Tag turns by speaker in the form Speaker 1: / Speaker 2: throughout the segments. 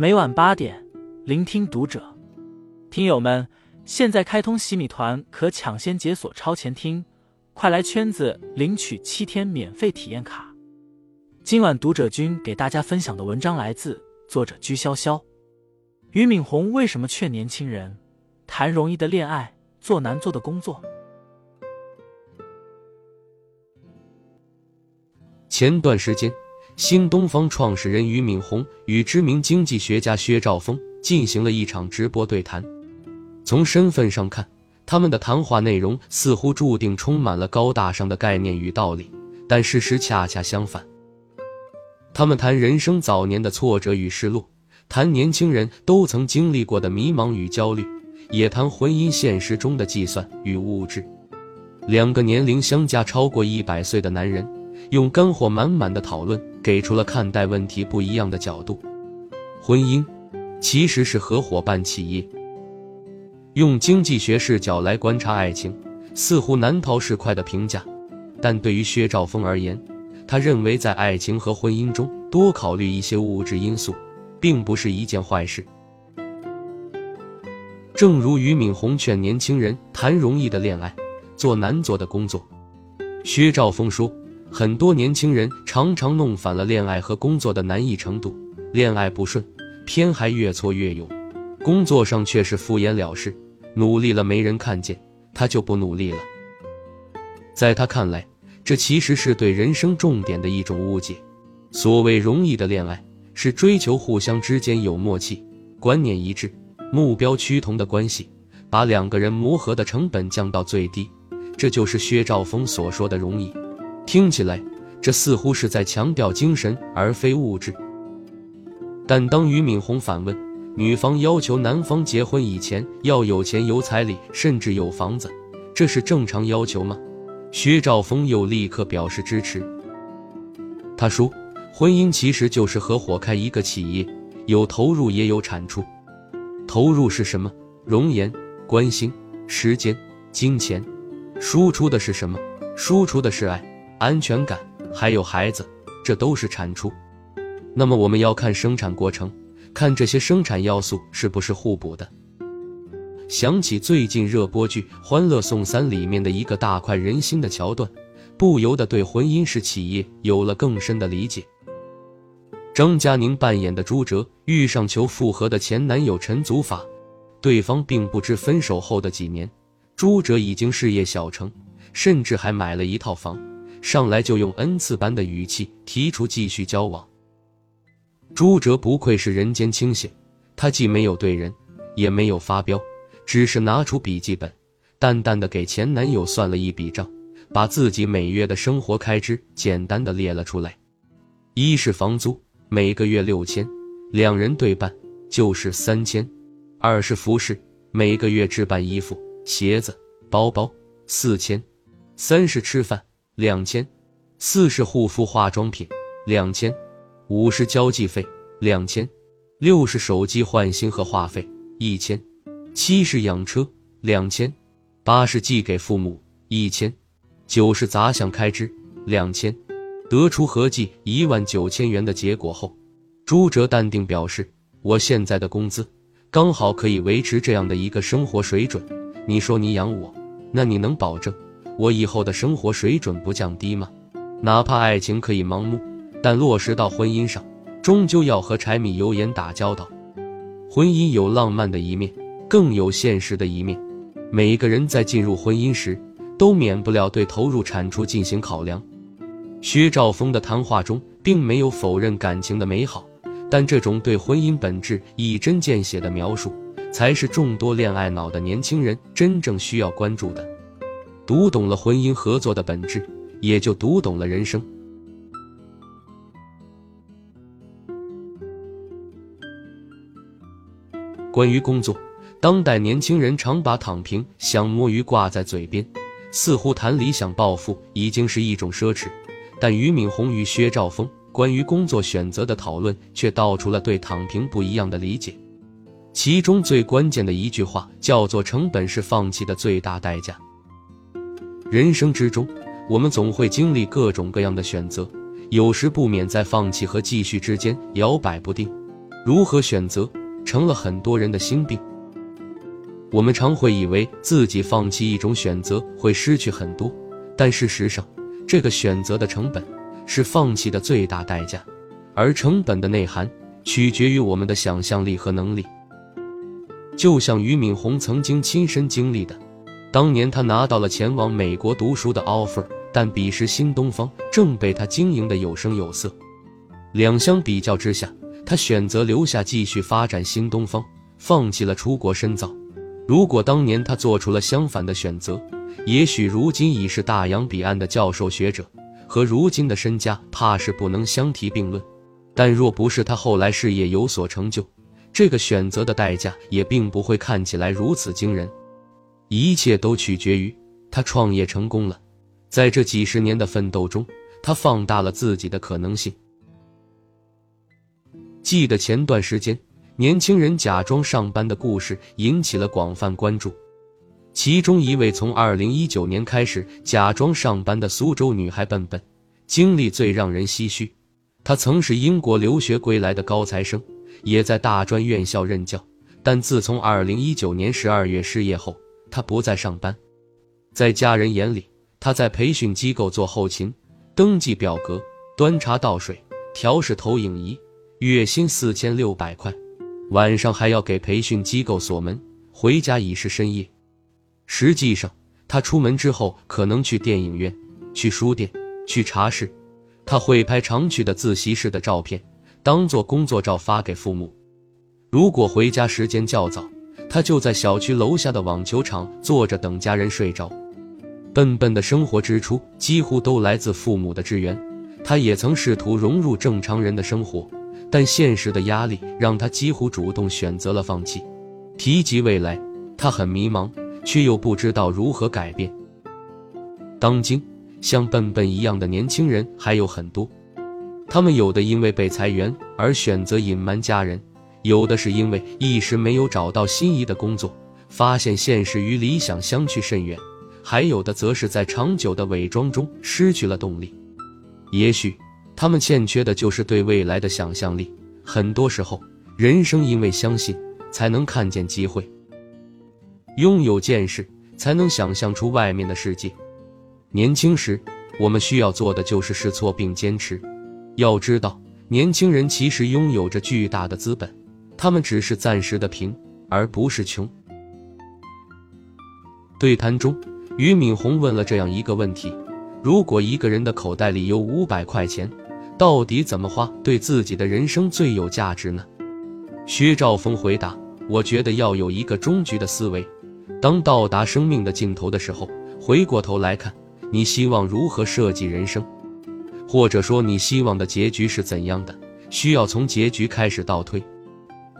Speaker 1: 每晚八点，聆听读者。听友们，现在开通洗米团，可抢先解锁超前听，快来圈子领取七天免费体验卡。今晚读者君给大家分享的文章来自作者居潇潇。俞敏洪为什么劝年轻人谈容易的恋爱，做难做的工作？
Speaker 2: 前段时间。新东方创始人俞敏洪与知名经济学家薛兆丰进行了一场直播对谈。从身份上看，他们的谈话内容似乎注定充满了高大上的概念与道理，但事实恰恰相反。他们谈人生早年的挫折与失落，谈年轻人都曾经历过的迷茫与焦虑，也谈婚姻现实中的计算与物质。两个年龄相加超过一百岁的男人。用干货满满的讨论，给出了看待问题不一样的角度。婚姻其实是合伙办企业。用经济学视角来观察爱情，似乎难逃市侩的评价。但对于薛兆丰而言，他认为在爱情和婚姻中多考虑一些物质因素，并不是一件坏事。正如俞敏洪劝年轻人谈容易的恋爱，做难做的工作，薛兆丰说。很多年轻人常常弄反了恋爱和工作的难易程度，恋爱不顺，偏还越挫越勇；工作上却是敷衍了事，努力了没人看见，他就不努力了。在他看来，这其实是对人生重点的一种误解。所谓容易的恋爱，是追求互相之间有默契、观念一致、目标趋同的关系，把两个人磨合的成本降到最低，这就是薛兆丰所说的容易。听起来，这似乎是在强调精神而非物质。但当俞敏洪反问女方要求男方结婚以前要有钱有彩礼，甚至有房子，这是正常要求吗？薛兆丰又立刻表示支持。他说：“婚姻其实就是合伙开一个企业，有投入也有产出。投入是什么？容颜、关心、时间、金钱。输出的是什么？输出的是爱。”安全感，还有孩子，这都是产出。那么我们要看生产过程，看这些生产要素是不是互补的。想起最近热播剧《欢乐颂三》里面的一个大快人心的桥段，不由得对婚姻式企业有了更深的理解。张嘉宁扮演的朱哲遇上求复合的前男友陈祖法，对方并不知分手后的几年，朱哲已经事业小成，甚至还买了一套房。上来就用恩赐般的语气提出继续交往。朱哲不愧是人间清醒，他既没有对人，也没有发飙，只是拿出笔记本，淡淡的给前男友算了一笔账，把自己每月的生活开支简单的列了出来：一是房租，每个月六千，两人对半就是三千；二是服饰，每个月置办衣服、鞋子、包包四千；三是吃饭。两千，四是护肤化妆品，两千，五是交际费，两千，六是手机换新和话费，一千，七是养车，两千，八是寄给父母，一千，九是杂项开支，两千。得出合计一万九千元的结果后，朱哲淡定表示：“我现在的工资刚好可以维持这样的一个生活水准。你说你养我，那你能保证？”我以后的生活水准不降低吗？哪怕爱情可以盲目，但落实到婚姻上，终究要和柴米油盐打交道。婚姻有浪漫的一面，更有现实的一面。每一个人在进入婚姻时，都免不了对投入产出进行考量。薛兆丰的谈话中并没有否认感情的美好，但这种对婚姻本质一针见血的描述，才是众多恋爱脑的年轻人真正需要关注的。读懂了婚姻合作的本质，也就读懂了人生。关于工作，当代年轻人常把躺平、想摸鱼挂在嘴边，似乎谈理想抱负已经是一种奢侈。但俞敏洪与薛兆丰关于工作选择的讨论，却道出了对躺平不一样的理解。其中最关键的一句话叫做“成本是放弃的最大代价”。人生之中，我们总会经历各种各样的选择，有时不免在放弃和继续之间摇摆不定。如何选择，成了很多人的心病。我们常会以为自己放弃一种选择会失去很多，但事实上，这个选择的成本是放弃的最大代价，而成本的内涵取决于我们的想象力和能力。就像俞敏洪曾经亲身经历的，当年他拿到了前往美国读书的 offer，但彼时新东方正被他经营的有声有色，两相比较之下，他选择留下继续发展新东方，放弃了出国深造。如果当年他做出了相反的选择，也许如今已是大洋彼岸的教授学者，和如今的身家怕是不能相提并论。但若不是他后来事业有所成就，这个选择的代价也并不会看起来如此惊人。一切都取决于他创业成功了，在这几十年的奋斗中，他放大了自己的可能性。记得前段时间。年轻人假装上班的故事引起了广泛关注。其中一位从2019年开始假装上班的苏州女孩笨笨，经历最让人唏嘘。她曾是英国留学归来的高材生，也在大专院校任教。但自从2019年12月失业后，他不再上班。在家人眼里，他在培训机构做后勤，登记表格、端茶倒水、调试投影仪，月薪四千六百块。晚上还要给培训机构锁门，回家已是深夜。实际上，他出门之后可能去电影院、去书店、去茶室，他会拍常去的自习室的照片，当做工作照发给父母。如果回家时间较早，他就在小区楼下的网球场坐着等家人睡着。笨笨的生活支出几乎都来自父母的支援，他也曾试图融入正常人的生活。但现实的压力让他几乎主动选择了放弃。提及未来，他很迷茫，却又不知道如何改变。当今像笨笨一样的年轻人还有很多，他们有的因为被裁员而选择隐瞒家人，有的是因为一时没有找到心仪的工作，发现现实与理想相去甚远，还有的则是在长久的伪装中失去了动力。也许。他们欠缺的就是对未来的想象力。很多时候，人生因为相信，才能看见机会；拥有见识，才能想象出外面的世界。年轻时，我们需要做的就是试错并坚持。要知道，年轻人其实拥有着巨大的资本，他们只是暂时的贫，而不是穷。对谈中，俞敏洪问了这样一个问题：如果一个人的口袋里有五百块钱，到底怎么花对自己的人生最有价值呢？薛兆丰回答：“我觉得要有一个终局的思维。当到达生命的尽头的时候，回过头来看，你希望如何设计人生，或者说你希望的结局是怎样的？需要从结局开始倒推。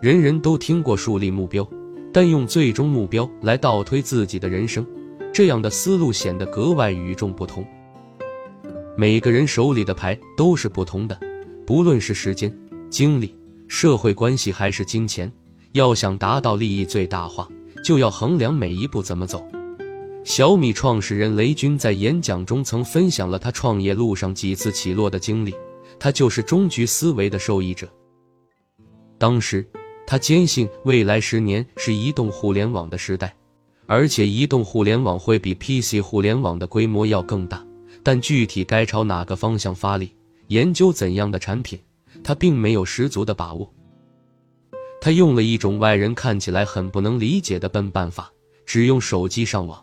Speaker 2: 人人都听过树立目标，但用最终目标来倒推自己的人生，这样的思路显得格外与众不同。”每个人手里的牌都是不同的，不论是时间、精力、社会关系还是金钱，要想达到利益最大化，就要衡量每一步怎么走。小米创始人雷军在演讲中曾分享了他创业路上几次起落的经历，他就是终局思维的受益者。当时他坚信未来十年是移动互联网的时代，而且移动互联网会比 PC 互联网的规模要更大。但具体该朝哪个方向发力，研究怎样的产品，他并没有十足的把握。他用了一种外人看起来很不能理解的笨办法，只用手机上网。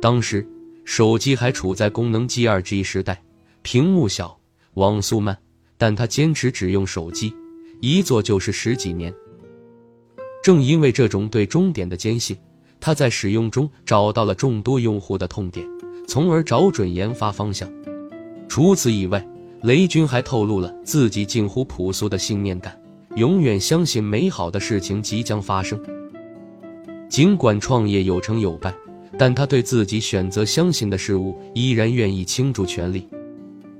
Speaker 2: 当时手机还处在功能机二 G 时代，屏幕小，网速慢，但他坚持只用手机，一做就是十几年。正因为这种对终点的坚信，他在使用中找到了众多用户的痛点。从而找准研发方向。除此以外，雷军还透露了自己近乎朴素的信念感：永远相信美好的事情即将发生。尽管创业有成有败，但他对自己选择相信的事物依然愿意倾注全力。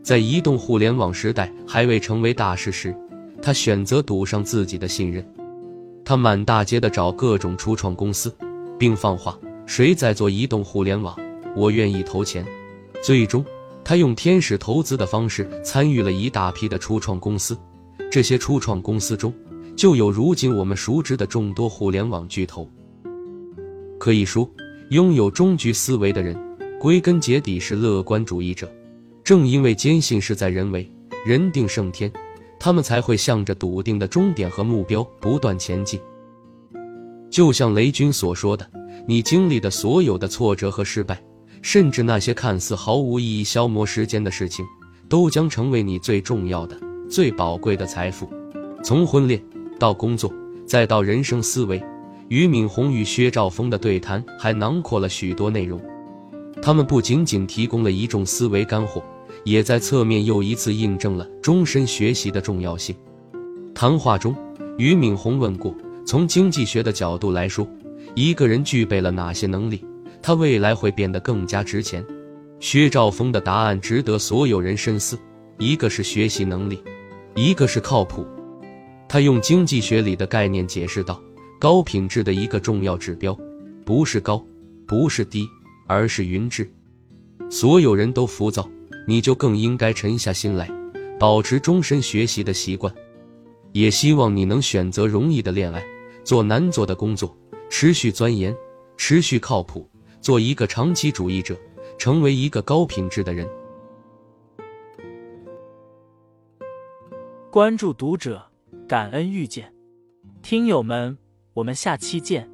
Speaker 2: 在移动互联网时代还未成为大势时，他选择赌上自己的信任。他满大街的找各种初创公司，并放话：谁在做移动互联网？我愿意投钱。最终，他用天使投资的方式参与了一大批的初创公司。这些初创公司中，就有如今我们熟知的众多互联网巨头。可以说，拥有终局思维的人，归根结底是乐观主义者。正因为坚信事在人为，人定胜天，他们才会向着笃定的终点和目标不断前进。就像雷军所说的：“你经历的所有的挫折和失败，甚至那些看似毫无意义、消磨时间的事情，都将成为你最重要的、最宝贵的财富。”从婚恋到工作，再到人生思维，俞敏洪与薛兆丰的对谈还囊括了许多内容。他们不仅仅提供了一众思维干货，也在侧面又一次印证了终身学习的重要性。谈话中，俞敏洪问过。从经济学的角度来说，一个人具备了哪些能力，他未来会变得更加值钱？薛兆丰的答案值得所有人深思：一个是学习能力，一个是靠谱。他用经济学里的概念解释道：高品质的一个重要指标，不是高，不是低，而是匀质。所有人都浮躁，你就更应该沉下心来，保持终身学习的习惯。也希望你能选择容易的恋爱。做难做的工作，持续钻研，持续靠谱，做一个长期主义者，成为一个高品质的人。
Speaker 1: 关注读者，感恩遇见，听友们，我们下期见。